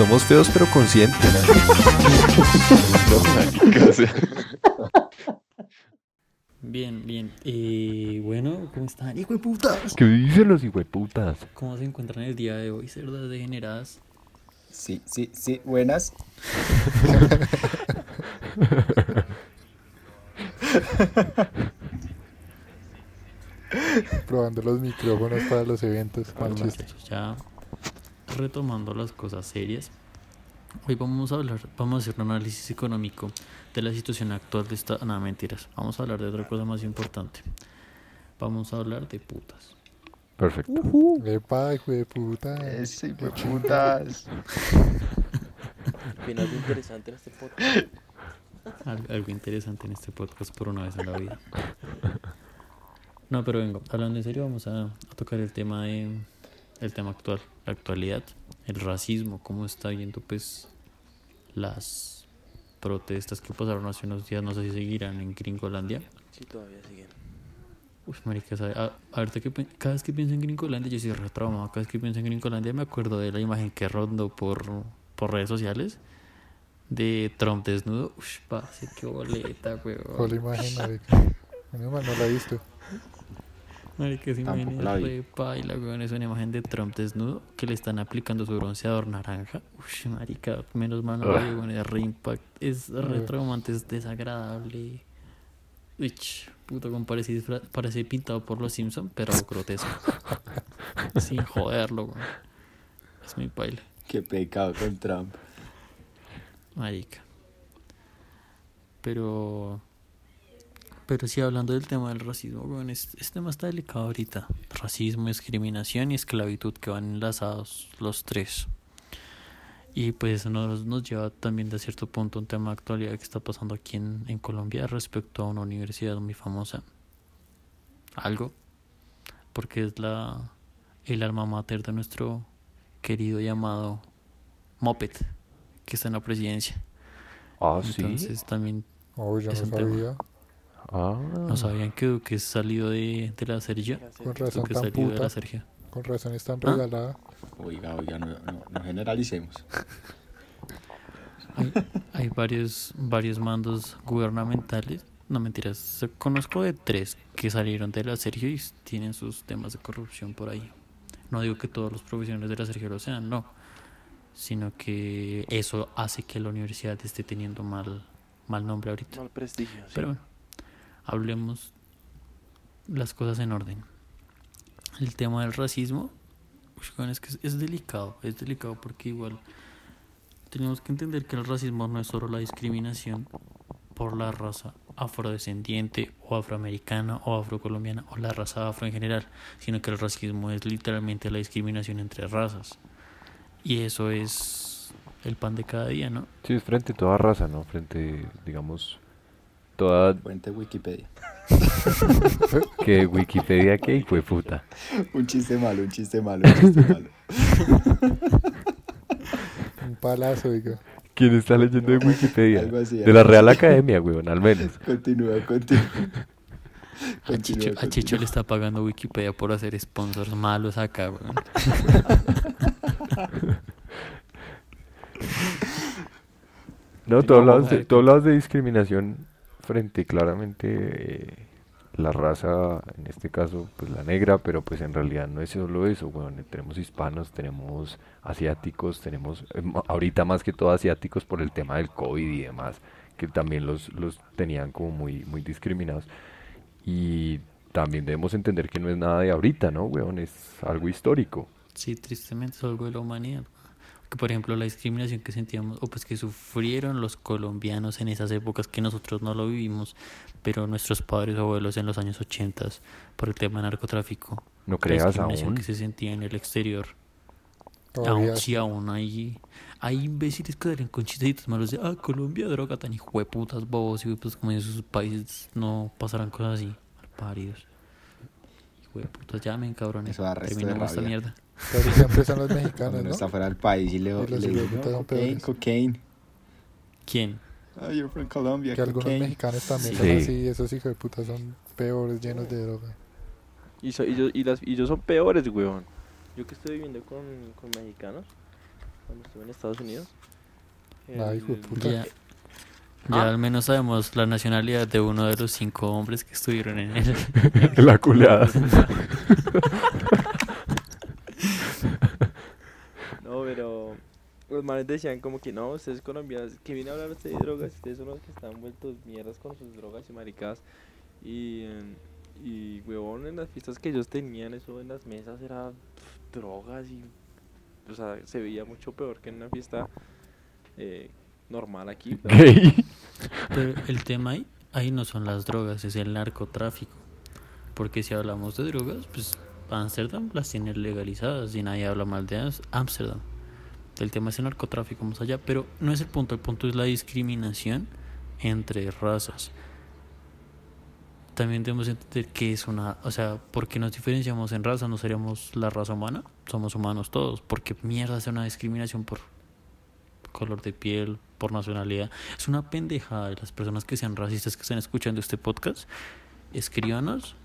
Somos feos pero conscientes. Bien, bien. Eh, bueno, ¿cómo están? ¡Hijo de putas! ¿Qué dicen los hijueputas? ¿Cómo se encuentran el día de hoy, cerdas degeneradas? Sí, sí, sí, buenas. Probando los micrófonos para los eventos. Mal. Ya retomando las cosas serias. Hoy vamos a hablar, vamos a hacer un análisis económico de la situación actual de esta. Nada, mentiras. Vamos a hablar de otra cosa más importante. Vamos a hablar de putas. Perfecto. Epa, hijo de puta. Eso, hijo de putas. Interesante en este podcast. Al- algo interesante en este podcast por una vez en la vida. No, pero vengo, hablando en serio, vamos a, a tocar el tema de, el tema actual, la actualidad, el racismo, cómo está viendo pues las protestas que pasaron hace unos días, no sé si seguirán en Gringolandia. Sí, todavía siguen. Uy, marica, ¿sabe? A- ahorita que cada vez que pienso en Gringolandia, yo soy retraumado. Cada vez que pienso en Gringolandia me acuerdo de la imagen que rondó por, por redes sociales de Trump desnudo. Uy, parce, qué boleta, weón. Con la imagen, marica. No la he visto. Marica, paila, weón. Es una imagen de Trump desnudo que le están aplicando su bronceador naranja. Uy, marica, menos mal no lo vi, weón. Es re impact. Es re traumante, es desagradable. Uy, puto, como parece, disfra- parece pintado por los Simpsons, pero grotesco. Sin joderlo, weón. Es muy paila, Qué pecado con Trump. marica. Pero... Pero sí, hablando del tema del racismo, weón, es- este tema está delicado ahorita. Racismo, discriminación y esclavitud que van enlazados los tres. Y pues eso nos, nos lleva también de cierto punto a un tema de actualidad que está pasando aquí en, en Colombia respecto a una universidad muy famosa. Algo. Porque es la el alma mater de nuestro querido llamado Moped, que está en la presidencia. Ah, sí. Entonces también Oh, yo Es no un tema. Ah. no sabían que Duque salió de, de la Sergio. Con razón Duque tan salió de la Sergio. Con razón es tan ¿Ah? regalada. Oiga, oiga, no, no, no generalicemos. Hay, hay varios, varios mandos gubernamentales. No mentiras, conozco de tres que salieron de la Sergio y tienen sus temas de corrupción por ahí. No digo que todos los profesionales de la Sergio lo sean, no. Sino que eso hace que la universidad esté teniendo mal, mal nombre ahorita. Mal prestigio. sí. Pero bueno, hablemos las cosas en orden. El tema del racismo, es que es, delicado, es delicado porque igual tenemos que entender que el racismo no es solo la discriminación por la raza afrodescendiente o afroamericana o afrocolombiana o la raza afro en general, sino que el racismo es literalmente la discriminación entre razas. Y eso es el pan de cada día, ¿no? Sí, frente a toda raza, ¿no? Frente, digamos, toda Fuente Wikipedia. que Wikipedia que hijo de puta. Un chiste malo, un chiste malo, un chiste malo. Un palazo, oiga. ¿Quién está leyendo de Wikipedia? Algo así, De la Real. Academia, weón, al menos. Continúa, continúa. A Chicho, a continúa. Chicho le está pagando Wikipedia por hacer sponsors malos acá, weón. No, tú hablabas, de, ver tú qué- hablabas de discriminación frente claramente eh, la raza, en este caso, pues la negra, pero pues en realidad no es solo eso, weón. Tenemos hispanos, tenemos asiáticos, tenemos eh, ahorita más que todo asiáticos por el tema del COVID y demás, que también los, los tenían como muy, muy discriminados. Y también debemos entender que no es nada de ahorita, ¿no, weón? Es algo histórico. Sí, tristemente es algo de la humanidad. Que por ejemplo la discriminación que sentíamos, o pues que sufrieron los colombianos en esas épocas que nosotros no lo vivimos, pero nuestros padres o abuelos en los años 80 por el tema de narcotráfico. No La creas discriminación aún. que se sentía en el exterior. Aún sí, aún hay, hay imbéciles que salen con chistecitos malos de, ah, Colombia, droga, tan hijueputas, bobos, y pues como en sus países no pasarán cosas así, paridos. Hijueputas, llamen, cabrones. Eso da resto de Terminamos esta mierda. Casi siempre son los mexicanos, ¿no? está fuera del país y le, Y los le dicen, hijueputas "No, son cocaine, peores". cocaine. ¿Quién? Oh, you're from Colombia, Que algunos cocaine. mexicanos también Sí. son Sí. así, esos hijos de puta son peores, llenos de droga. Y, so- y, yo- y las, y ellos son peores, weón. Yo que estoy viviendo con, con mexicanos, cuando estuve en Estados Unidos. Ay, hijo de El- puta. Ya, ya Ah. al menos sabemos la nacionalidad de uno de los cinco hombres que estuvieron en él. La culeada. No, pero los manes decían como que no, ustedes colombianos, que viene a hablar usted de drogas, ustedes son los que están vueltos mierdas con sus drogas y maricadas. Y, eh, y huevón, en las fiestas que ellos tenían, eso en las mesas era pf, drogas y, o sea, se veía mucho peor que en una fiesta eh, normal aquí. pero- el tema ahí, ahí no son las drogas, es el narcotráfico. Porque si hablamos de drogas, pues Ámsterdam las tiene legalizadas y nadie habla mal de Ams- Ámsterdam. El tema es el narcotráfico más allá, pero no es el punto, el punto es la discriminación entre razas. También debemos entender que es una, o sea, ¿por qué nos diferenciamos en raza? ¿No seríamos la raza humana? Somos humanos todos. ¿Por qué mierda es una discriminación por color de piel, por nacionalidad? Es una pendejada de las personas que sean racistas que estén escuchando este podcast. Escríbanos,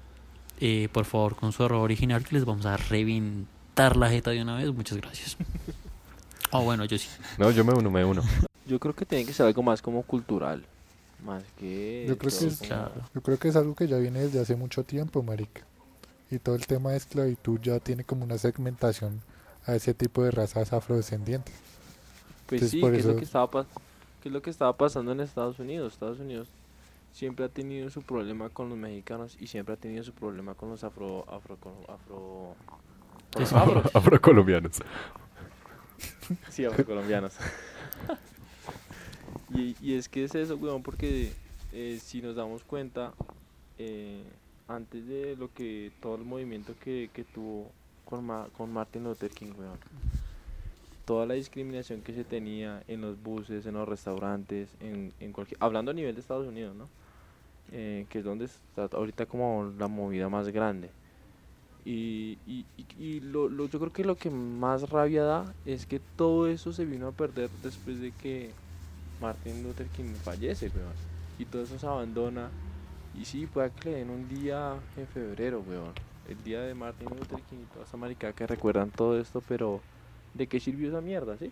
eh, por favor, con su error original que les vamos a reventar la jeta de una vez. Muchas gracias. Ah, bueno, yo sí. No, yo me uno, me uno. Yo creo que tiene que ser algo más como cultural, más que... Yo creo que es- Claro. Yo creo que es algo que ya viene desde hace mucho tiempo, marica. Y todo el tema de esclavitud ya tiene como una segmentación a ese tipo de razas afrodescendientes. Pues Entonces, sí, por que es, lo eso- que, estaba que es lo que estaba pasando en Estados Unidos. Estados Unidos siempre ha tenido su problema con los mexicanos y siempre ha tenido su problema con los afro... afro... afro con los afros. Afrocolombianos. Sí, afrocolombianos. y, y es que es eso, weón, porque eh, si nos damos cuenta, eh, antes de lo que todo el movimiento que, que tuvo con, Ma- con Martin Luther King, weón, toda la discriminación que se tenía en los buses, en los restaurantes, en, en cualquier, hablando a nivel de Estados Unidos, ¿no? Eh, que es donde está ahorita como la movida más grande. Y, y, y- lo, lo- yo creo que lo que más rabia da es que todo eso se vino a perder después de que Martin Luther King fallece, weón. Y todo eso se abandona. Y sí, puede que le den un día en febrero, weón. El día de Martin Luther King y toda esa maricada que recuerdan todo esto, pero ¿de qué sirvió esa mierda, sí?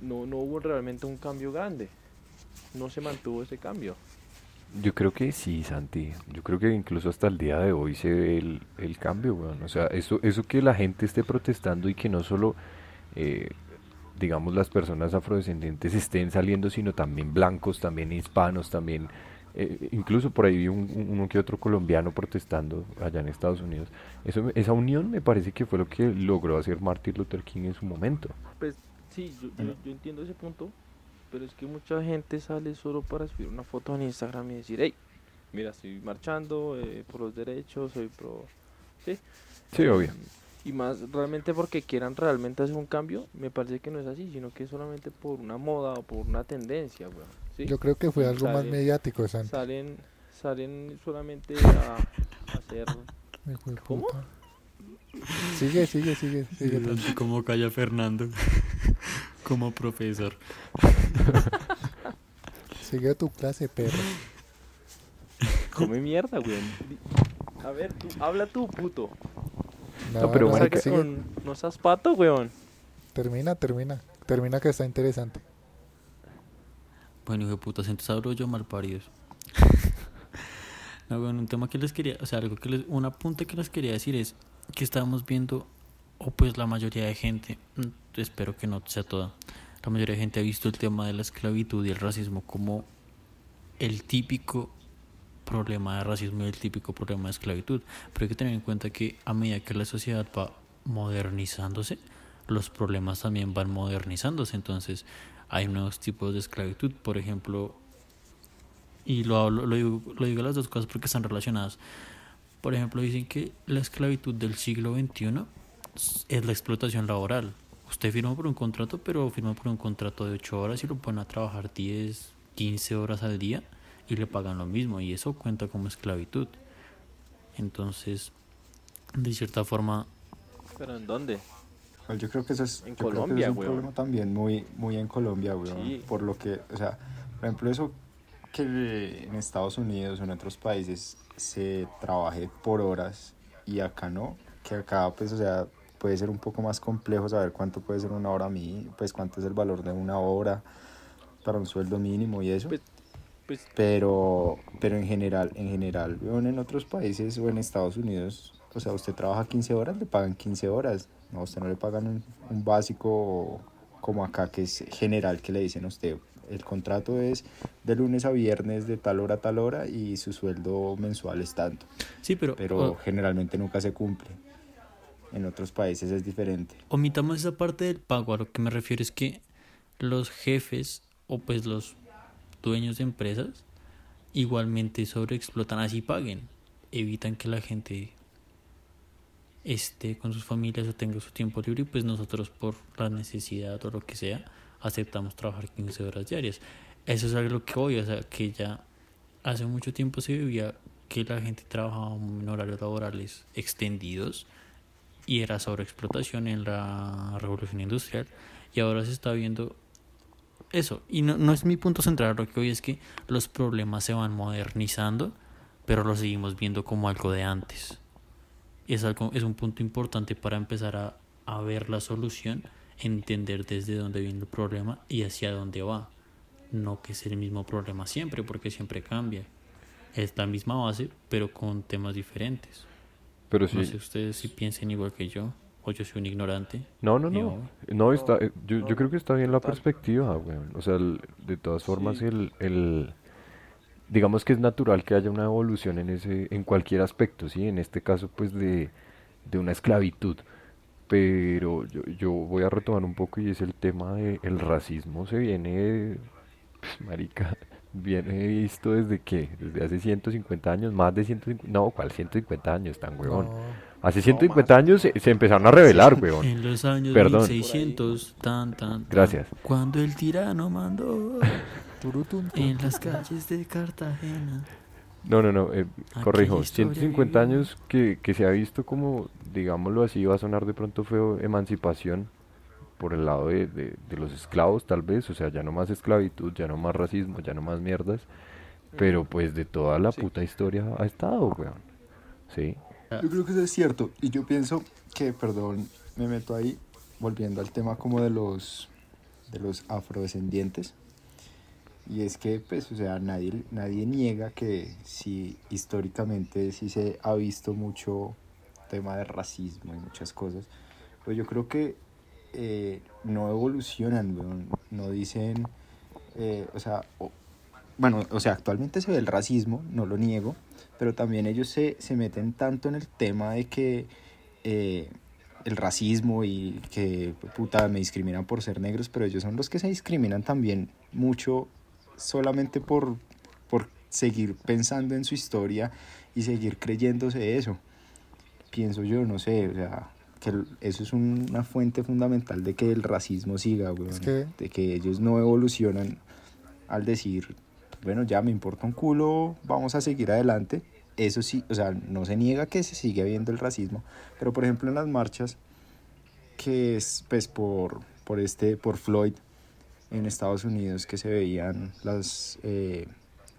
No, no hubo realmente un cambio grande. No se mantuvo ese cambio. Yo creo que sí, Santi. Yo creo que incluso hasta el día de hoy se ve el, el cambio, weón. O sea, eso, eso que la gente esté protestando y que no solo, eh, digamos, las personas afrodescendientes estén saliendo, sino también blancos, también hispanos, también, eh, incluso por ahí vi un, un- uno que otro colombiano protestando allá en Estados Unidos. Eso, me- esa unión me parece que fue lo que logró hacer Martin Luther King en su momento. Pues sí, yo, yo, yo entiendo ese punto, pero es que mucha gente sale solo para subir una foto en Instagram y decir, hey, mira, estoy marchando eh, por los derechos, soy pro... Sí, Sí, obvio. Y más realmente porque quieran realmente hacer un cambio, me parece que no es así, sino que es solamente por una moda o por una tendencia, weón. ¿sí? Yo creo que fue algo más Sale- mediático, Santi. Salen, salen solamente a, a hacer... ¿Cómo? puta. Sigue, sigue, sigue, sigue. tranqui. como calla Fernando. como profesor. Sigue tu clase, perro. Come mierda, weón. Di- A ver, tú, habla tú, puto. No, pero No, marica- con- no seas pato, weón. Termina, termina. Termina que está interesante. Bueno, hijo de puta, entonces hablo yo mal paridos. no, bueno, un tema que les quería, o sea, algo que les, un apunte que les quería decir es que estábamos viendo, o pues la mayoría de gente, espero que no sea toda, la mayoría de gente ha visto el tema de la esclavitud y el racismo como el típico problema de racismo y el típico problema de esclavitud. Pero hay que tener en cuenta que a medida que la sociedad va modernizándose, los problemas también van modernizándose. Entonces, hay nuevos tipos de esclavitud. Por ejemplo, y lo, hablo- lo, digo, lo digo las dos cosas porque están relacionadas. Por ejemplo, dicen que la esclavitud del siglo XXI es la explotación laboral. Usted firma por un contrato, pero firma por un contrato de 8 horas y lo ponen a trabajar 10, 15 horas al día y le pagan lo mismo. Y eso cuenta como esclavitud. Entonces, de cierta forma, ¿Pero en dónde? Pues yo creo que eso es, En Colombia, es un weón. problema también muy, muy en Colombia, weón. Sí. Por lo que, o sea, por ejemplo, eso que en Estados Unidos o en otros países se trabaje por horas y acá no, que acá, pues, o sea, puede ser un poco más complejo saber cuánto puede ser una hora mí, pues cuánto es el valor de una hora para un sueldo mínimo y eso. Pues- pues Pero, pero en general, en general, en otros países o en Estados Unidos, o sea, usted trabaja 15 horas, le pagan 15 horas. No, a usted no le pagan un, un básico como acá, que es general, que le dicen a usted, el contrato es de lunes a viernes de tal hora a tal hora y su sueldo mensual es tanto. Sí, pero, Pero generalmente nunca se cumple. En otros países es diferente. omitamos esa parte del pago. A lo que me refiero es que los jefes o pues los dueños de empresas igualmente sobreexplotan así paguen. Evitan que la gente esté con sus familias o tenga su tiempo libre y pues nosotros por la necesidad o lo que sea aceptamos trabajar 15 horas diarias. Eso es algo que hoy, o sea, que ya hace mucho tiempo se vivía que la gente trabajaba en horarios laborales extendidos y era sobreexplotación en la revolución industrial. Y ahora se está viendo eso. Y no, no es mi punto central lo que hoy es que los problemas se van modernizando pero lo seguimos viendo como algo de antes. Es algo es un punto importante para empezar a, a ver la solución entender desde dónde viene el problema y hacia dónde va. No que es el mismo problema siempre porque siempre cambia. Es la misma base pero con temas diferentes Pero sí. no sé ustedes si piensen igual que yo o yo soy un ignorante. No, no, no. No, está, eh, yo, yo creo que está bien la perspectiva, weón. O sea, el- de todas formas, Sí. el, el, digamos que es natural que haya una evolución en ese, en cualquier aspecto, ¿sí? En este caso, pues, de, de una esclavitud. Pero yo, yo voy a retomar un poco y es el tema del racismo. Se viene, pues, marica, viene visto desde que, desde hace 150 años, más de 150, no, ¿cuál 150 años, tan huevón? No, Hace 150 años se, se empezaron a revelar, weón. En los años Perdón. 1600, tan, tan, tan, Gracias. Cuando el tirano mandó en las calles de Cartagena. No, no, no, eh, corrijo, historia 150 vivió. años que, que se ha visto como, digámoslo así, va a sonar de pronto feo, emancipación por el lado de, de- de los esclavos tal vez, o sea, ya no más esclavitud, ya no más racismo, ya no más mierdas, pero pues de toda la Sí. puta historia ha estado, weón. Sí, Yo creo que eso es cierto. Y yo pienso que, perdón, me meto ahí, volviendo al tema como de los, de los afrodescendientes. Y es que, pues, o sea, nadie, nadie niega que sí, históricamente sí se ha visto mucho tema de racismo y muchas cosas. Pero yo creo que eh, no evolucionan. No dicen, eh, o sea, bueno, o sea, actualmente se ve el racismo, no lo niego, pero también ellos se, se meten tanto en el tema de que eh, el racismo y que puta me discriminan por ser negros, pero ellos son los que se discriminan también mucho solamente por, por seguir pensando en su historia y seguir creyéndose eso. Pienso yo, no sé, o sea, que eso es un- una fuente fundamental de que el racismo siga, weón, Es que- de que ellos no evolucionan al decir, bueno, ya me importa un culo, vamos a seguir adelante. Eso sí, o sea, no se niega que se sigue viendo el racismo, pero por ejemplo en las marchas, que es pues por, por este, por Floyd en Estados Unidos, que se veían las, eh,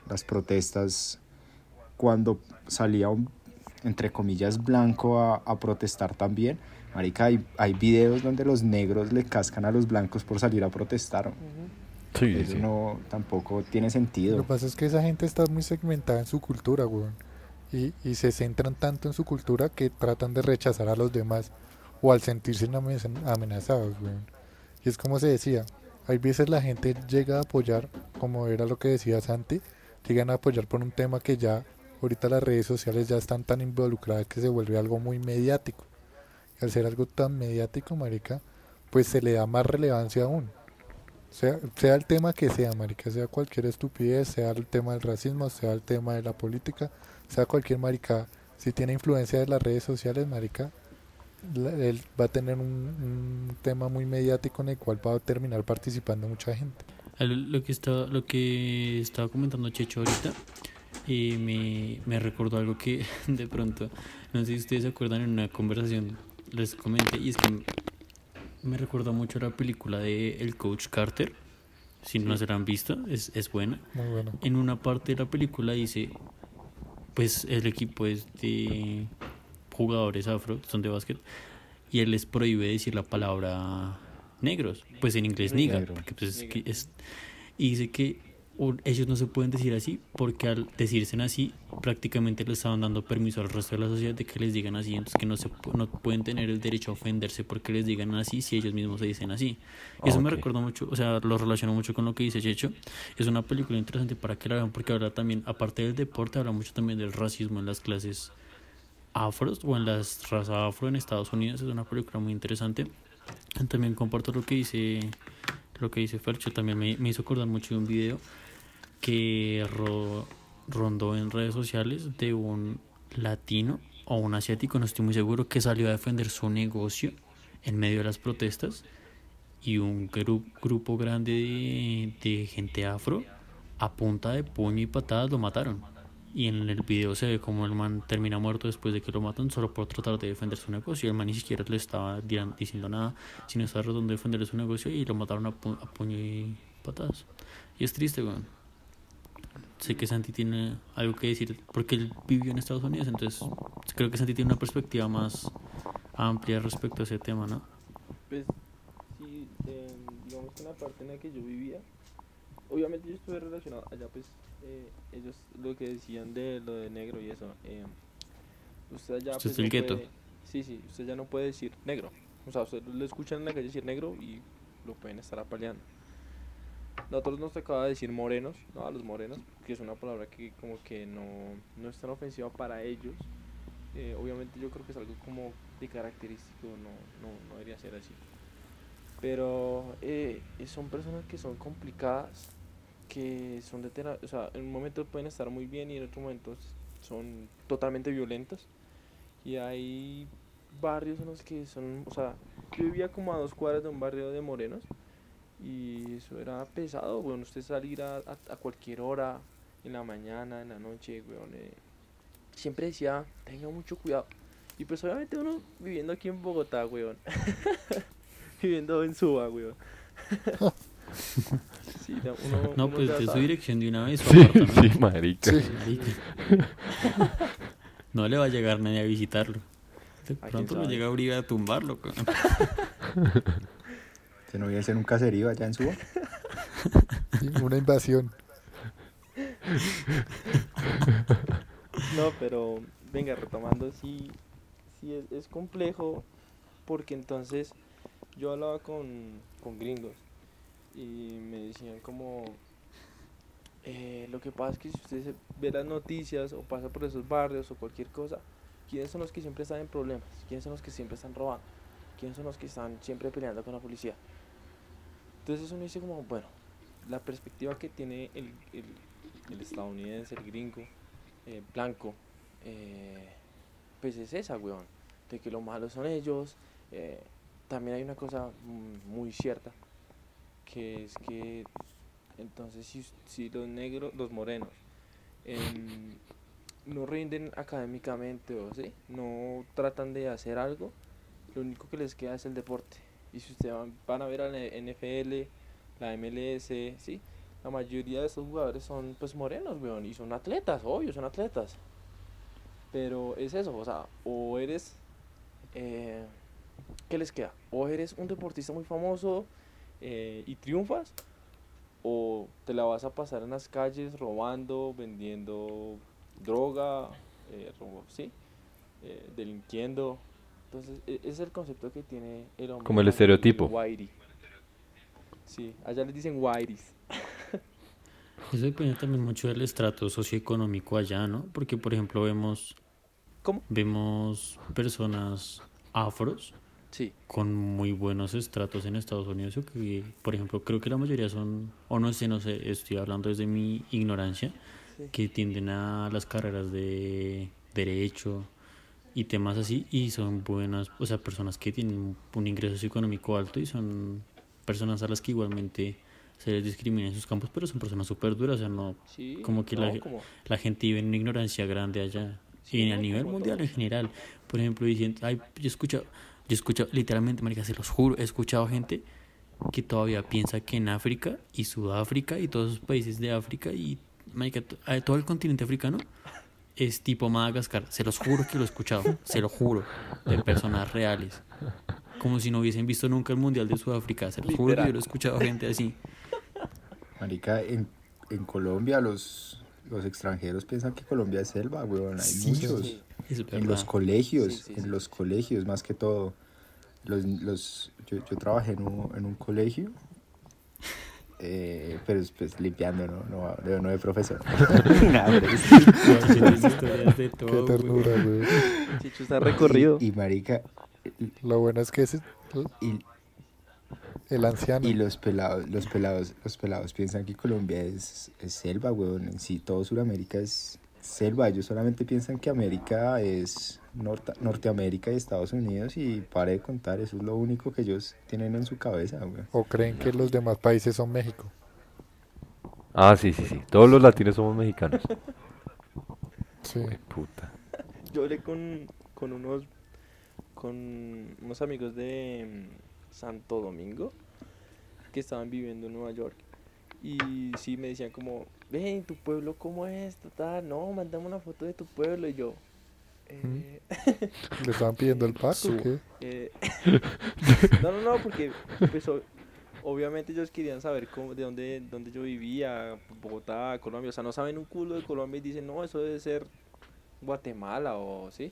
las protestas cuando salía un, entre comillas, blanco a, a protestar también. Marica, hay, hay videos donde los negros le cascan a los blancos por salir a protestar. sí, Eso sí. no tampoco tiene Lo sentido. que pasa es que esa gente está muy segmentada en su cultura, weón. Y, y se centran tanto en su cultura que tratan de rechazar a los demás o al sentirse amenaz- amenazados, weón. Y es como se decía, hay veces la gente llega a apoyar, como era lo que decía Santi, llegan a apoyar por un tema que ya ahorita las redes sociales ya están tan involucradas que se vuelve algo muy mediático. Y al ser algo tan mediático, marica, pues se le da más relevancia aún. Sea, sea el tema que sea, marica, sea cualquier estupidez, sea el tema del racismo, sea el tema de la política, sea cualquier marica, si tiene influencia de las redes sociales, marica, él va a tener un, un tema muy mediático en el cual va a terminar participando mucha gente. Lo que estaba, lo que estaba comentando Checho ahorita eh, me, me recordó algo que de pronto, no sé si ustedes se acuerdan en una conversación, les comenté, y es que me recordó mucho la película de El Coach Carter, si no se la han visto, es, es buena. Muy bueno. En una parte de la película dice, pues el equipo es de jugadores afro, son de básquet, y él les prohíbe decir la palabra negros, pues en inglés niga, porque pues es es- y dice que ellos no se pueden decir así porque al decirse así prácticamente le estaban dando permiso al resto de la sociedad de que les digan así, entonces que no se no pueden tener el derecho a ofenderse porque les digan así si ellos mismos se dicen así. Eso me recuerda mucho, o sea, lo relaciono mucho con lo que dice Checho. Es una película interesante para que la vean porque habla también, aparte del deporte, habla mucho también del racismo en las clases afros o en las razas afro en Estados Unidos. Es una película muy interesante. También comparto lo que dice lo que dice Fercho. También me, me hizo acordar mucho de un video que ro- rondó en redes sociales de un latino o un asiático, no estoy muy seguro, que salió a defender su negocio en medio de las protestas y un gru- grupo grande de, de gente afro a punta de puño y patadas lo mataron. Y en el video se ve como el man termina muerto después de que lo matan solo por tratar de defender su negocio. El man ni siquiera le estaba diciendo nada, sino estaba tratando de defender su negocio y lo mataron a, pu- a puño y patadas. Y es triste, weón. Sé que Santi tiene algo que decir porque él vivió en Estados Unidos, entonces creo que Santi tiene una perspectiva más amplia respecto a ese tema, ¿no? Pues, sí, eh, digamos que en la parte en la que yo vivía, obviamente yo estuve relacionado allá, pues, eh, ellos lo que decían de lo de negro y eso. eh, usted allá. Usted pues, es el no gueto. puede- Sí, sí, usted ya no puede decir negro. O sea, usted lo escuchan en la calle decir negro y lo pueden estar apaleando. Nosotros nos tocaba decir morenos, ¿no? A los morenos, que es una palabra que como que no, no es tan ofensiva para ellos. Eh, obviamente yo creo que es algo como de característico, no, no, no debería ser así. Pero eh, son personas que son complicadas, que son de o sea, en un momento pueden estar muy bien y en otro momento son totalmente violentas. Y hay barrios en los que son, o sea, yo vivía como a dos cuadras de un barrio de morenos y eso era pesado, bueno, usted salir a, a, a cualquier hora, en la mañana, en la noche, weón, eh, siempre decía, tenga mucho cuidado. Y pues obviamente uno viviendo aquí en Bogotá, weón. viviendo en Suba, weón. sí, no, uno, No, uno pues de su dirección de una vez. Sí, apartamento. sí, marica. Sí. Marica. No le va a llegar nadie a visitarlo. De pronto lo llega a abrir a tumbarlo. Se no voy a hacer un caserío allá en Suba. Sí, Una invasión. No, pero venga, retomando, sí, sí es, es complejo porque entonces yo hablaba con, con gringos y me decían como, eh, lo que pasa es que si usted se ve las noticias o pasa por esos barrios o cualquier cosa, ¿quiénes son los que siempre están en problemas? ¿Quiénes son los que siempre están robando? ¿Quiénes son los que están siempre peleando con la policía? Entonces uno dice como, bueno, la perspectiva que tiene el, el, el estadounidense, el gringo, eh, blanco, eh, pues es esa, weón, de que lo malo son ellos. eh, también hay una cosa mm, muy cierta, que es que entonces si los negros, los morenos, em, no rinden académicamente o ¿sí? no tratan de hacer algo, lo único que les queda es el deporte. Y si ustedes van, van a ver a la NFL, la MLS, ¿sí? la mayoría de esos jugadores son pues morenos, weón, y son atletas, obvio, son atletas. Pero es eso, o sea, o eres, eh, ¿qué les queda? O eres un deportista muy famoso eh, y triunfas, o te la vas a pasar en las calles robando, vendiendo droga, eh, robo- ¿sí? Eh, delinquiendo. Entonces, e- ese es el concepto que tiene el hombre. Como el estereotipo. whitey. Sí, allá les dicen whiteys. Eso depende también mucho del estrato socioeconómico allá, ¿no? Porque, por ejemplo, vemos, ¿Cómo? vemos personas afros Sí. con muy buenos estratos en Estados Unidos, o que, por ejemplo, creo que la mayoría son, o no sé, no sé, estoy hablando desde mi ignorancia, Sí. que tienden a las carreras de derecho y temas así, y son buenas, o sea, personas que tienen un ingreso socioeconómico alto y son personas a las que igualmente se les discrimina en sus campos, pero son personas súper duras, o sea, no, Sí, Como que la- no, como- la gente vive en una ignorancia grande allá. Sí, y no, a nivel mundial en general. Por ejemplo, diciendo, ay, yo he escuchado, yo he escuchado, literalmente, marica, se los juro, he escuchado gente que todavía piensa que en África y Sudáfrica y todos esos países de África y marica, todo el continente africano es tipo Madagascar. Se los juro que lo he escuchado, se lo juro, de personas reales. Como si no hubiesen visto nunca el Mundial de Sudáfrica. Se los juro que yo lo he escuchado a gente así. Marica, en, en Colombia los, los extranjeros piensan que Colombia es selva, weón. Hay Sí, muchos. sí. En los colegios, Sí, sí, en sí. los colegios más que todo. Los, los, yo, yo trabajé en un, en un colegio, eh, pero pues limpiando, ¿no? No, de, no de profesor. Nada, historias de Qué todo, ternura, güey. Chicho está recorrido. Y, y marica, Lo bueno es que es y, el anciano. y los pelados, los pelados, los pelados piensan que Colombia es, es selva, weón. En sí, todo Sudamérica es selva. Ellos solamente piensan que América es Norte, Norteamérica y Estados Unidos y pare de contar, eso es lo único que ellos tienen en su cabeza, weón. O creen que los demás países son México. Ah, sí, sí, sí. Todos los latinos somos mexicanos. Sí. Güey, puta. Yo hablé con, con unos con unos amigos de mm, Santo Domingo que estaban viviendo en Nueva York y sí me decían como ven tu pueblo cómo es total no mandame una foto de tu pueblo y yo eh, ¿Le estaban pidiendo el pack Su- o qué? eh, no no no porque pues obviamente ellos querían saber cómo de dónde dónde yo vivía Bogotá Colombia o sea no saben un culo de Colombia y dicen no eso debe ser Guatemala o sí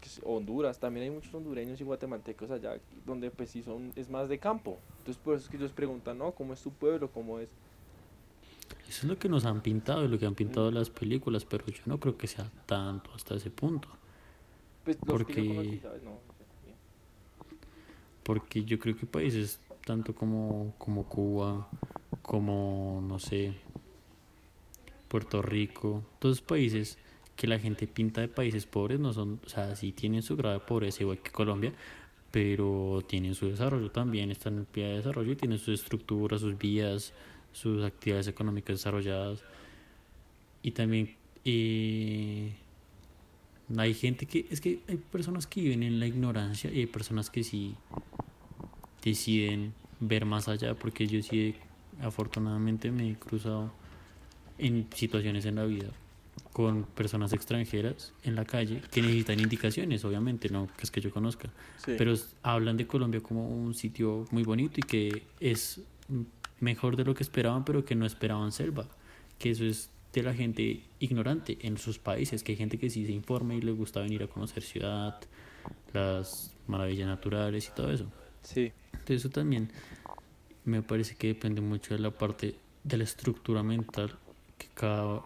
que es Honduras, también hay muchos hondureños y guatemaltecos allá donde pues sí son, es más de campo. Entonces por eso es que ellos preguntan, ¿no? ¿Cómo es tu pueblo? ¿Cómo es? Eso es lo que nos han pintado y lo que han pintado las películas, pero yo no creo que sea tanto hasta ese punto. Pues los Porque-. No. Porque yo creo que países tanto como, como Cuba, como, no sé, Puerto Rico, todos países que la gente pinta de países pobres no son, o sea, sí tienen su grado de pobreza igual que Colombia, pero tienen su desarrollo también, están en pie de desarrollo y tienen sus estructuras, sus vías, sus actividades económicas desarrolladas. Y también eh, hay gente que, es que hay personas que viven en la ignorancia y hay personas que sí deciden ver más allá, porque yo sí, afortunadamente me he cruzado en situaciones en la vida con personas extranjeras en la calle que necesitan indicaciones, obviamente, no que es que yo conozca, pero hablan de Colombia como un sitio muy bonito y que es mejor de lo que esperaban, pero que no esperaban selva, que eso es de la gente ignorante en sus países, que hay gente que sí se informa y le gusta venir a conocer ciudad, las maravillas naturales y todo eso. Sí, De eso también me parece que depende mucho de la parte de la estructura mental que cada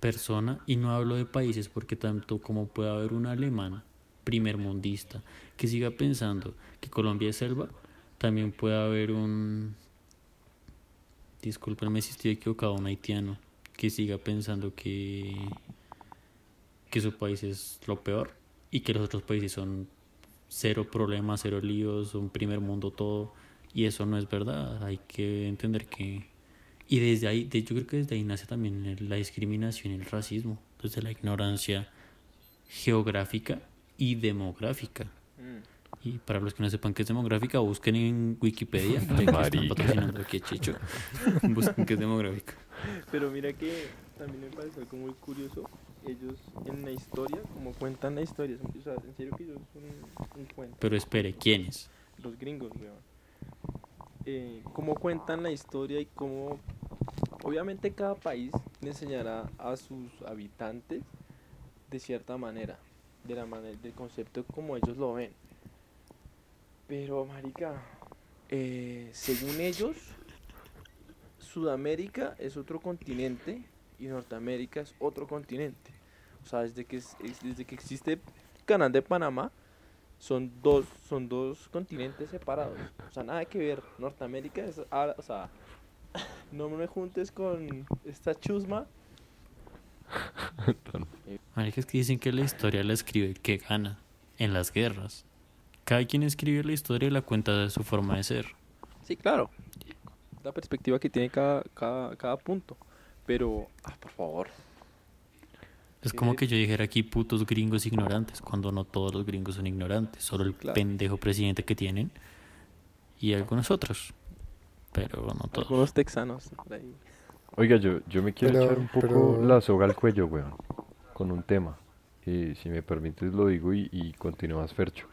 persona, y no hablo de países porque tanto como puede haber un alemán primermundista que siga pensando que Colombia es selva, también puede haber un, discúlpenme si estoy equivocado, un haitiano que siga pensando que, que su país es lo peor y que los otros países son cero problemas, cero líos, un primer mundo todo. Y eso no es verdad. Hay que entender que. Y desde ahí, yo creo que desde ahí nace también la discriminación y el racismo. Desde la ignorancia geográfica y demográfica. Y para los que no sepan qué es demográfica, busquen en Wikipedia. que están patrocinando aquí a Chicho. busquen qué es demográfica. Pero mira que también me parece algo muy curioso. Ellos en la historia, como cuentan la historia, o sea, en serio que ellos son un, un cuento. Pero espere, ¿quiénes? los gringos, weón. Eh, cómo cuentan la historia y cómo, obviamente cada país le enseñará a sus habitantes de cierta manera, de la manera, del concepto como ellos lo ven. Pero, marica, eh, según ellos, Sudamérica es otro continente y Norteamérica es otro continente. O sea, desde que, es- es- desde que existe Canal de Panamá, son dos, son dos continentes separados. O sea, nada que ver. Norteamérica es, ah, o sea, no me juntes con esta chusma. Marica, es que dicen que la historia la escribe que gana en las guerras. Cada quien escribe la historia y la cuenta de su forma de ser. Sí, claro. La perspectiva que tiene cada, cada, cada punto. Pero, ah, por favor. Es como que yo dijera aquí putos gringos ignorantes, cuando no todos los gringos son ignorantes, solo el Claro. pendejo presidente que tienen y algunos otros. Pero no todos. Algunos texanos por ahí. Oiga, yo, yo me quiero Pero- echar un poco pero- la soga al cuello, weón, con un tema. Y si me permites lo digo y, y continúas, Fercho.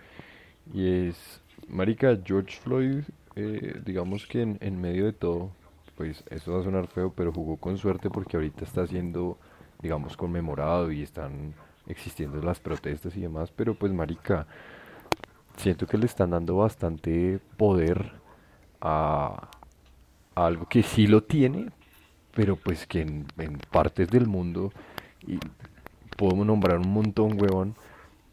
Y es, marica, George Floyd, eh, digamos que en, medio de todo, pues esto va a sonar feo, pero jugó con suerte porque ahorita está siendo, digamos, conmemorado y están existiendo las protestas y demás, pero pues, marica, siento que le están dando bastante poder a, a algo que sí lo tiene, pero pues que en, en partes del mundo, y podemos nombrar un montón, huevón,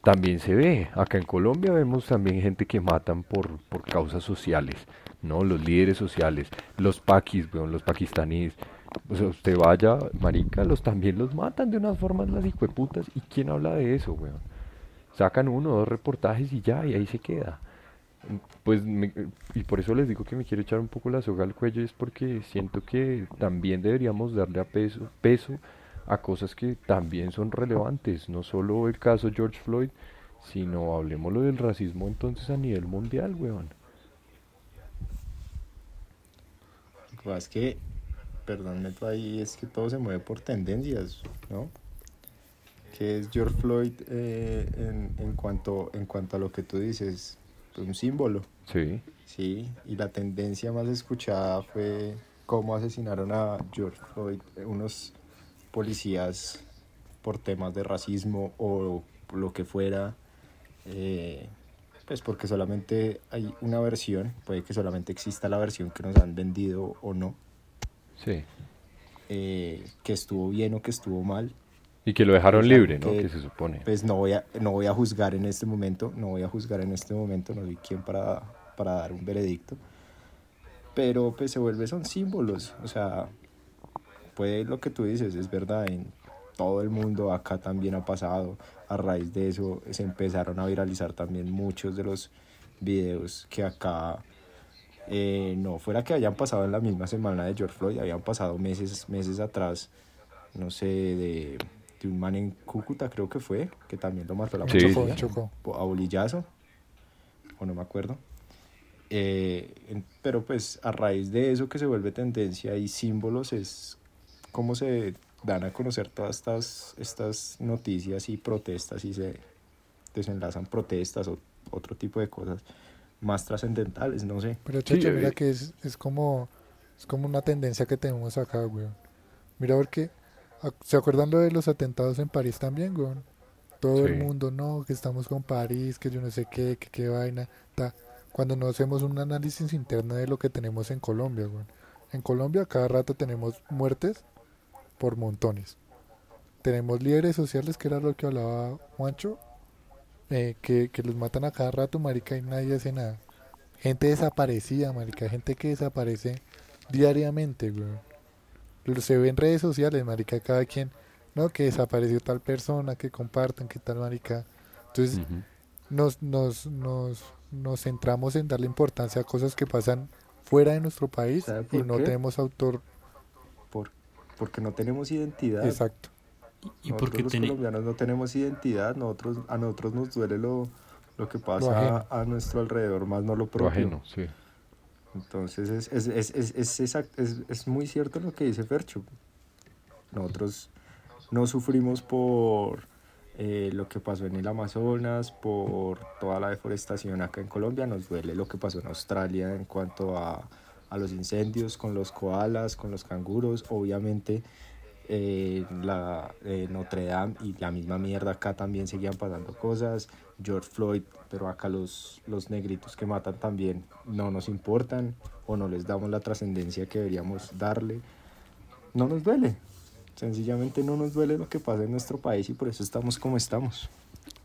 también se ve. Acá en Colombia vemos también gente que matan por, por causas sociales, ¿no? Los líderes sociales, los paquis, weón, los pakistaníes. O sea, usted vaya, marica, los también los matan de unas formas las hijueputas. ¿Y quién habla de eso, weón? Sacan uno o dos reportajes y ya, y ahí se queda. Pues, me- y por eso les digo que me quiero echar un poco la soga al cuello, es porque siento que también deberíamos darle a peso, peso a cosas que también son relevantes, no solo el caso George Floyd, sino hablemoslo del racismo entonces a nivel mundial, weón. Lo que es que, perdón, meto ahí, es que todo se mueve por tendencias, ¿no? Que es George Floyd eh, en, en, cuanto, en cuanto a lo que tú dices, un símbolo, Sí, ¿sí? Y la tendencia más escuchada fue cómo asesinaron a George Floyd eh, unos policías por temas de racismo o lo que fuera. eh, pues porque solamente hay una versión, puede que solamente exista la versión que nos han vendido o no, sí. eh, que estuvo bien o que estuvo mal, Y que lo dejaron libre, ¿no? que- Que se supone. pues no voy a, no voy a juzgar en este momento, no voy a juzgar en este momento, no soy quien para, para dar un veredicto, pero pues se vuelve, son símbolos, o sea, puede lo que tú dices, es verdad, en todo el mundo, acá también ha pasado, a raíz de eso se empezaron a viralizar también muchos de los videos que acá, eh, no fuera que hayan pasado en la misma semana de George Floyd, habían pasado meses, meses atrás, no sé, de, de un man en Cúcuta creo que fue, que también lo mató la Sí, policía, a bolillazo, o no me acuerdo. Eh, pero pues a raíz de eso que se vuelve tendencia y símbolos es cómo se dan a conocer todas estas, estas noticias y protestas y se desenlazan protestas o otro tipo de cosas más trascendentales, no sé. Pero Checho, eh, mira que es, es como es como una tendencia que tenemos acá, weón. Mira porque ¿se acuerdan lo de los atentados en París también, weón? Todo el Sí. mundo, no, que estamos con París, que yo no sé qué, que qué vaina, ta. Cuando no hacemos un análisis interno de lo que tenemos en Colombia, weón. En Colombia cada rato tenemos muertes por montones. Tenemos líderes sociales, que era lo que hablaba Juancho, eh, que, que los matan a cada rato, marica, y nadie hace nada. Gente desaparecida, marica, gente que desaparece diariamente, Se ve en redes sociales, marica, cada quien, no, que desapareció tal persona, que compartan, que tal, marica. Entonces, nos, nos, nos, nos centramos en darle importancia a cosas que pasan fuera de nuestro país ¿Sabe y no qué? tenemos autor porque no tenemos identidad. exacto. Y nosotros porque los tiene, colombianos no tenemos identidad, nosotros, a nosotros nos duele lo, lo que pasa ajeno. a, nuestro alrededor, más no lo Lo propio. ajeno, sí. Entonces es, es, es, es, es, exact- es, es muy cierto lo que dice Fercho. Nosotros no sufrimos por eh, lo que pasó en el Amazonas, por toda la deforestación acá en Colombia, nos duele lo que pasó en Australia en cuanto a, a los incendios con los koalas, con los canguros, obviamente eh, la eh, Notre Dame y la misma mierda acá también seguían pasando cosas, George Floyd, pero acá los, los negritos que matan también no nos importan o no les damos la trascendencia que deberíamos darle. No nos duele, sencillamente no nos duele lo que pasa en nuestro país y por eso estamos como estamos.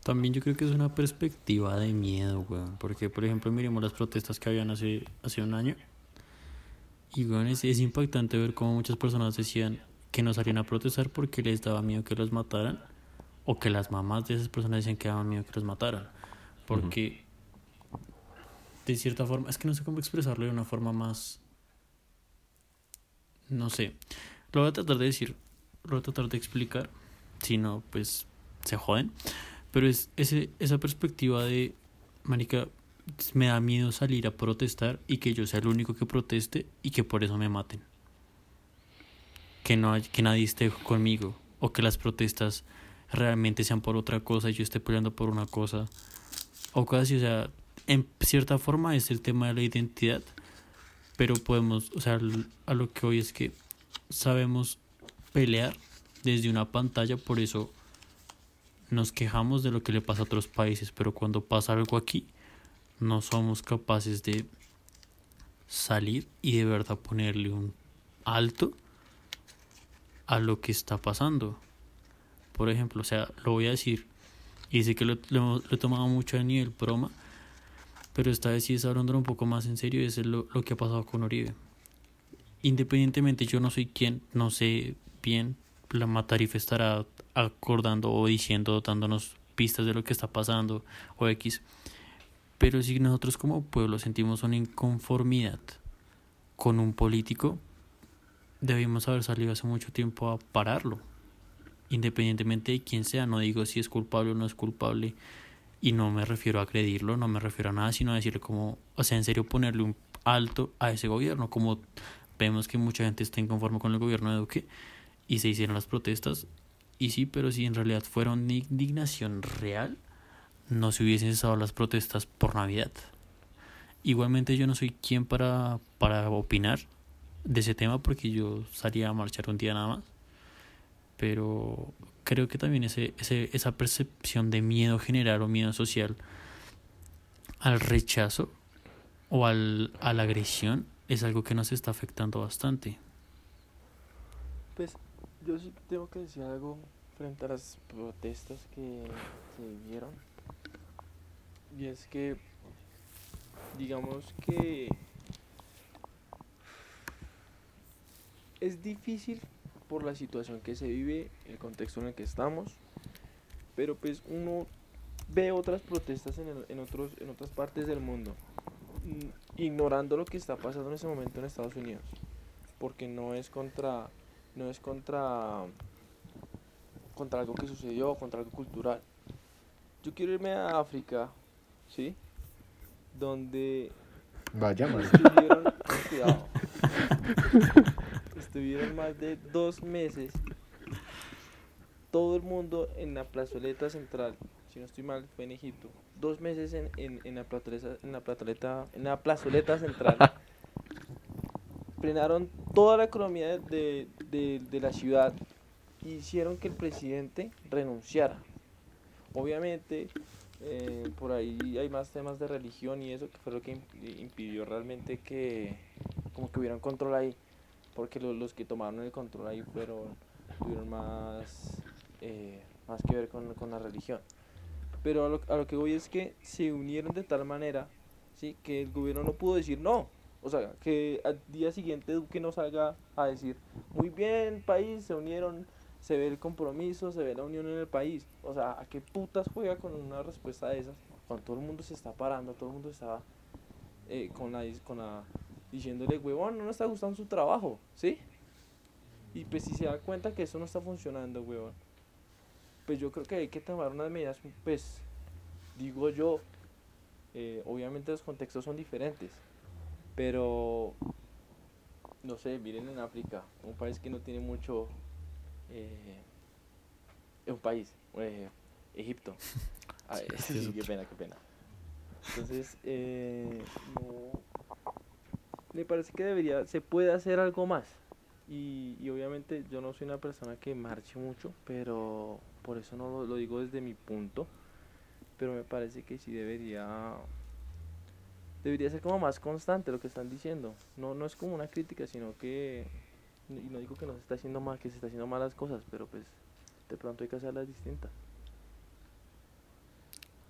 También yo creo que es una perspectiva de miedo, weón. Porque, por ejemplo, miremos las protestas que habían hace, hace un año. Y, es, es impactante ver cómo muchas personas decían que no salían a protestar porque les daba miedo que los mataran. O que las mamás de esas personas decían que daban miedo que los mataran. Porque, de cierta forma, es que no sé cómo expresarlo de una forma más... No sé. Lo voy a tratar de decir, lo voy a tratar de explicar. Si no, pues se joden. Pero es ese, esa perspectiva de, marica, me da miedo salir a protestar y que yo sea el único que proteste y que por eso me maten. que, no hay- que nadie esté conmigo o que las protestas realmente sean por otra cosa y yo esté peleando por una cosa o así, o sea, en cierta forma es el tema de la identidad, pero podemos, o sea, a lo que hoy es que sabemos pelear desde una pantalla, por eso nos quejamos de lo que le pasa a otros países, pero cuando pasa algo aquí, no somos capaces de salir y de verdad ponerle un alto a lo que está pasando. Por ejemplo, o sea, lo voy a decir, y sé que lo, lo, lo he tomado mucho a nivel broma, pero esta vez sí es hablando un poco más en serio, es lo, lo que ha pasado con Oribe. Independientemente, yo no soy quien, no sé bien, la Matarife estará acordando o diciendo, dándonos pistas de lo que está pasando o X. Pero si nosotros como pueblo sentimos una inconformidad con un político, debimos haber salido hace mucho tiempo a pararlo. Independientemente de quién sea, no digo si es culpable o no es culpable. Y no me refiero a agredirlo, no me refiero a nada, sino a decirle como, o sea, en serio ponerle un alto a ese gobierno. Como vemos que mucha gente está inconforme con el gobierno de Duque y se hicieron las protestas. Y sí, pero si en realidad fuera una indignación real, no se hubiesen cesado las protestas por Navidad. Igualmente yo no soy quien para, para opinar de ese tema porque yo salía a marchar un día nada más. Pero creo que también ese, ese, esa percepción de miedo general o miedo social al rechazo o al, a la agresión es algo que nos está afectando bastante. Pues yo sí tengo que decir algo frente a las protestas que se vieron. Y es que, digamos que es difícil por la situación que se vive, el contexto en el que estamos, pero pues uno ve otras protestas en, el- en, otros, en otras partes del mundo, mm, ignorando lo que está pasando en ese momento en Estados Unidos, porque no es contra no es contra contra algo que sucedió, contra algo cultural. Yo quiero irme a África, ¿sí? Donde Vaya, estuvieron, cuidado, estuvieron más de dos meses todo el mundo en la plazoleta central, si no estoy mal, fue en Egipto, dos meses en, en, en la plazoleta, en la plazoleta, en la plazoleta central. Frenaron toda la economía de, de, de la ciudad y hicieron que el presidente renunciara. Obviamente, eh, por ahí hay más temas de religión y eso que fue lo que imp- impidió realmente que como que hubiera control ahí porque lo- los que tomaron el control ahí fueron tuvieron más eh, más que ver con, con la religión. Pero a lo, a lo que voy es que se unieron de tal manera sí que el gobierno no pudo decir no. O sea que al día siguiente Duque no salga a decir muy bien país se unieron se ve el compromiso, se ve la unión en el país. O sea, ¿a qué putas juega con una respuesta de esas? Cuando todo el mundo se está parando, todo el mundo está eh, con la, con la, diciéndole, huevón, no nos está gustando su trabajo, ¿sí? Y pues si se da cuenta que eso no está funcionando, huevón, pues yo creo que hay que tomar unas medidas, pues, digo yo, eh, obviamente los contextos son diferentes, pero, no sé, miren en África, un país que no tiene mucho eh, es un país, eh, Egipto. Ay, Sí, sí, qué pena, qué pena. Entonces, eh, no, me parece que debería, se puede hacer algo más. Y, y obviamente yo no soy una persona que marche mucho, pero por eso no lo, lo digo desde mi punto. Pero me parece que sí debería debería ser como más constante lo que están diciendo. No, no es como una crítica, sino que y no digo que no se está haciendo mal, que se está haciendo malas cosas, pero pues de pronto hay que hacerlas distintas.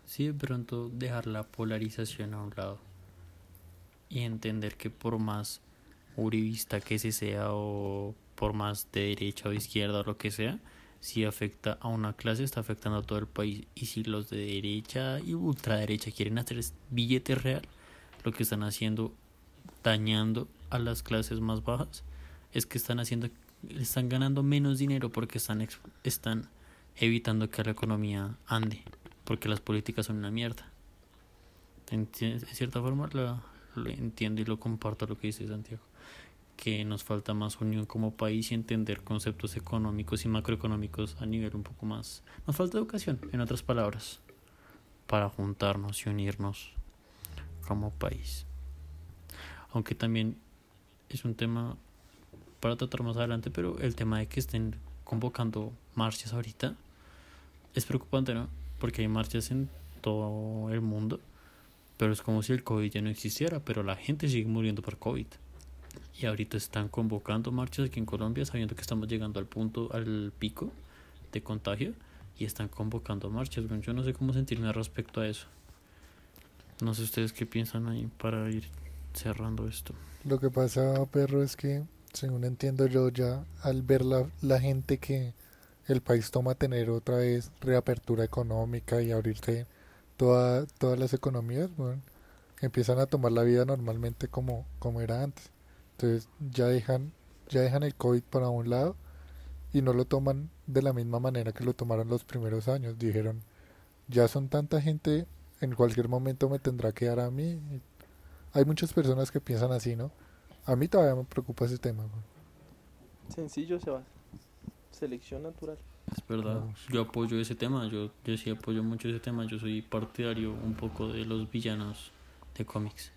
Sí, de pronto dejar la polarización a un lado y entender que por más uribista que se sea o por más de derecha o izquierda o lo que sea, si afecta a una clase está afectando a todo el país y si los de derecha y ultraderecha quieren hacer billete real, lo que están haciendo dañando a las clases más bajas es que están haciendo están ganando menos dinero porque están están evitando que la economía ande porque las políticas son una mierda. De cierta forma la- lo entiendo y lo comparto lo que dice Santiago. que nos falta más unión como país y entender conceptos económicos y macroeconómicos a nivel un poco más. Nos falta educación, en otras palabras, para juntarnos y unirnos como país. Aunque también es un tema para tratar más adelante, pero el tema de que estén convocando marchas ahorita es preocupante, ¿no? Porque hay marchas en todo el mundo, pero es como si el COVID ya no existiera, pero la gente sigue muriendo por COVID. Y ahorita están convocando marchas aquí en Colombia, sabiendo que estamos llegando al punto, al pico de contagio, y están convocando marchas. Yo no sé cómo sentirme respecto a eso. No sé ustedes qué piensan ahí para ir cerrando esto. Lo que pasa, perro, es que, según entiendo yo, ya al ver la, la gente que el país toma tener otra vez reapertura económica y abrirse toda, todas las economías, bueno, empiezan a tomar la vida normalmente como, como era antes. Entonces ya dejan, ya dejan el COVID para un lado y no lo toman de la misma manera que lo tomaron los primeros años. Dijeron, ya son tanta gente, en cualquier momento me tendrá que dar a mí. Hay muchas personas que piensan así, ¿no? A mí todavía me preocupa ese tema. güey. Sencillo, Sebas. Selección natural. Es verdad, yo apoyo ese tema, yo, yo sí apoyo mucho ese tema, yo soy partidario un poco de los villanos de cómics.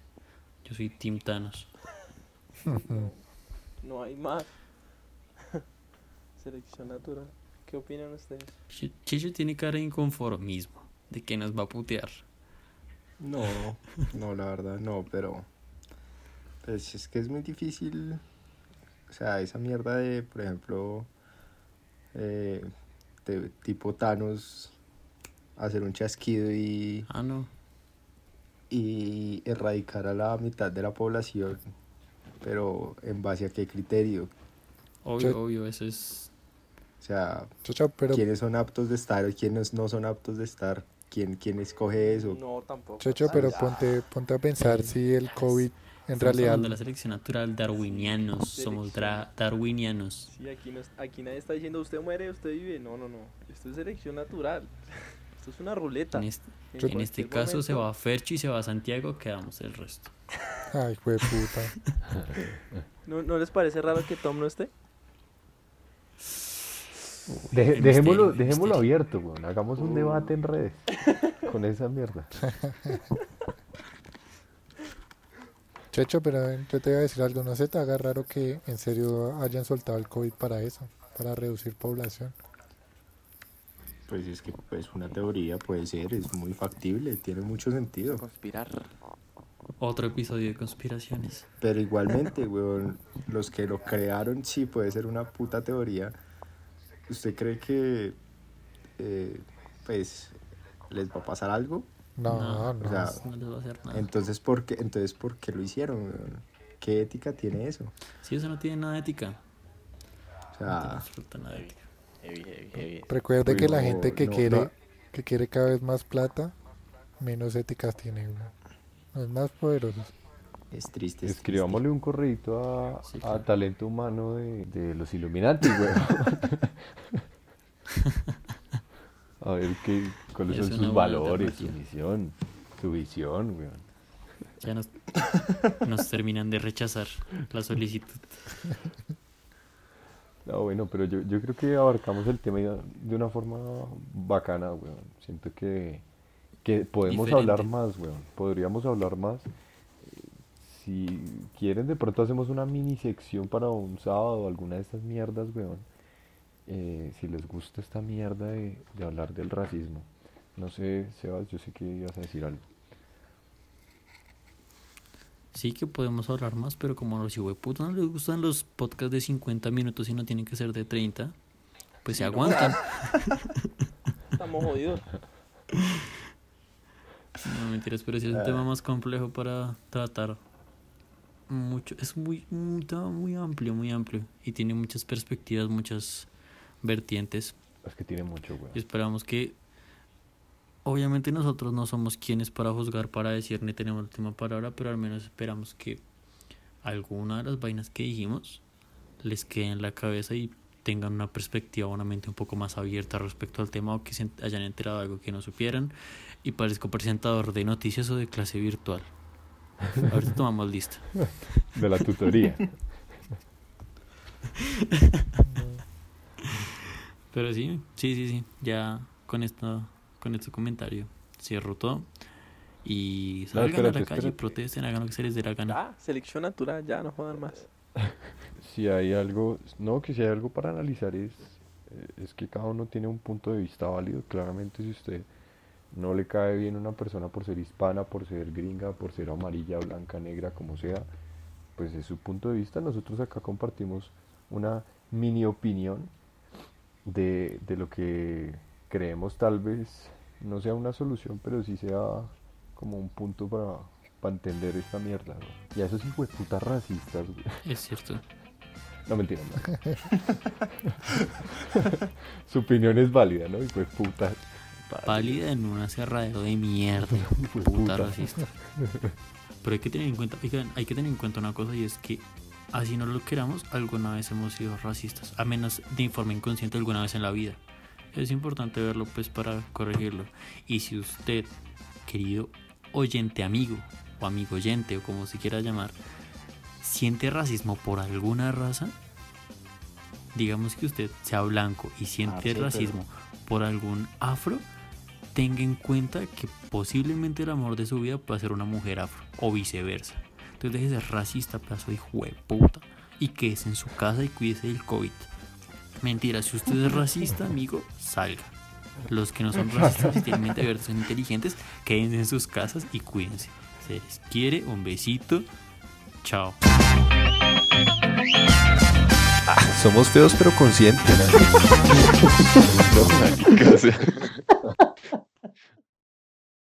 Yo soy Team Thanos. No hay más. Selección natural. ¿Qué opinan ustedes? Ch- Chicho tiene cara de inconformismo, de que nos va a putear. No, no, la verdad no, pero pues es que es muy difícil, o sea, esa mierda de, por ejemplo, eh, de tipo Thanos, hacer un chasquido y, Ah, no. y erradicar a la mitad de la población, pero en base a qué criterio, Obvio, Yo- obvio, eso es... o sea, Chacha, pero, quiénes son aptos de estar o quiénes no son aptos de estar, quién, quién escoge eso. No, tampoco. Chacho, pero ponte, ponte a pensar si el COVID en Estamos realidad hablando de la selección natural, darwinianos, somos darwinianos. Sí, aquí, no, aquí nadie está diciendo usted muere, usted vive. No, no, no. Esto es selección natural. Esto es una ruleta. En este, En en este caso se va Fercho y se va Santiago, quedamos el resto. Ay, fue puta. ¿No, ¿No les parece raro que Tom no esté? Deje- dejémoslo misterio, dejémoslo misterio. abierto, weón. Hagamos un debate en redes con esa mierda. Checho, pero yo te voy a decir algo, no se te haga raro que en serio hayan soltado el COVID para eso, para reducir población. Pues es que pues una teoría puede ser, es muy factible, tiene mucho sentido. Conspirar. Otro episodio de conspiraciones. Pero igualmente, weón, los que lo crearon sí puede ser una puta teoría. ¿Usted cree que, eh, pues, les va a pasar algo? No, no. o sea, No les va a hacer nada. Entonces, ¿por qué, entonces, ¿por qué lo hicieron? ¿Qué ética tiene eso? Sí, eso no tiene nada de ética. O No tiene sea, absoluta nada de ética. Heavy, heavy, heavy. Recuerde que la no, gente que no, quiere no. que quiere cada vez más plata, menos éticas tiene. güey. Los más poderosos. es triste. es Escribámosle un correito a, Sí, a claro. talento humano de, de los Illuminati, weón. a ver qué, cuáles Es son sus valores, su misión, su visión, weón. Ya nos, nos terminan de rechazar la solicitud. No, bueno, pero yo, yo creo que abarcamos el tema de una forma bacana, weón. Siento que, que podemos Diferente. hablar más, weón. Podríamos hablar más. Si quieren, de pronto hacemos una mini sección para un sábado, alguna de estas mierdas, weón. Eh, si les gusta esta mierda de, de hablar del racismo. No sé, Sebas, yo sé que ibas a decir algo. Sí que podemos hablar más, pero como a los putos no les gustan los podcasts de 50 minutos y no tienen que ser de 30, pues se aguantan. Estamos jodidos. No mentiras, pero sí es un tema más complejo para tratar. Mucho, es muy, un tema muy amplio, muy amplio. Y tiene muchas perspectivas, muchas vertientes. Es que tiene mucho, weón. Y esperamos que. Obviamente nosotros no somos quienes para juzgar, para decir, ni tenemos la última palabra, pero al menos esperamos que alguna de las vainas que dijimos les quede en la cabeza y tengan una perspectiva, una mente un poco más abierta respecto al tema o que se hayan enterado de algo que no supieran. Y parezco presentador de noticias o de clase virtual. Ahorita tomamos lista. De la tutoría. Pero sí, sí, sí, sí. Ya con esto, con este comentario cierro todo. Y No, salgan a espérate, la calle, espérate. protesten, hagan lo que se les dé la gana. Ah, selección natural, ya no jodan más. Si hay algo, no, que si hay algo para analizar es, eh, es que cada uno tiene un punto de vista válido. Claramente si usted no le cae bien una persona por ser hispana, por ser gringa, por ser amarilla, blanca, negra, como sea, pues es su punto de vista. Nosotros acá compartimos una mini opinión de, de lo que creemos tal vez no sea una solución, pero sí sea como un punto para, para entender esta mierda. ¿no? Y a esos hijos de putas racistas. Es cierto. No, mentira, no. Su opinión es válida, ¿no? Y fue puta. Pálida en un aserradero de mierda. Hijo de Puta puta. racista. Pero hay que tener en cuenta, oigan, hay que tener en cuenta una cosa y es que así no lo queramos, alguna vez hemos sido racistas, a menos de forma inconsciente alguna vez en la vida. Es importante verlo pues para corregirlo. Y si usted, querido oyente amigo o amigo oyente o como se quiera llamar, siente racismo por alguna raza, digamos que usted sea blanco y siente Ah, sí, pero- racismo por algún afro, tenga en cuenta que posiblemente el amor de su vida puede ser una mujer afro o viceversa. Entonces deje de ser racista, pedazo de hijo de puta, y quédese en su casa y cuídese del COVID. Mentira, si usted es racista, amigo, salga. Los que no son racistas y tienen mente abierta, son inteligentes, quédense en sus casas y cuídense. Se les quiere, un besito, chao. Somos feos pero conscientes.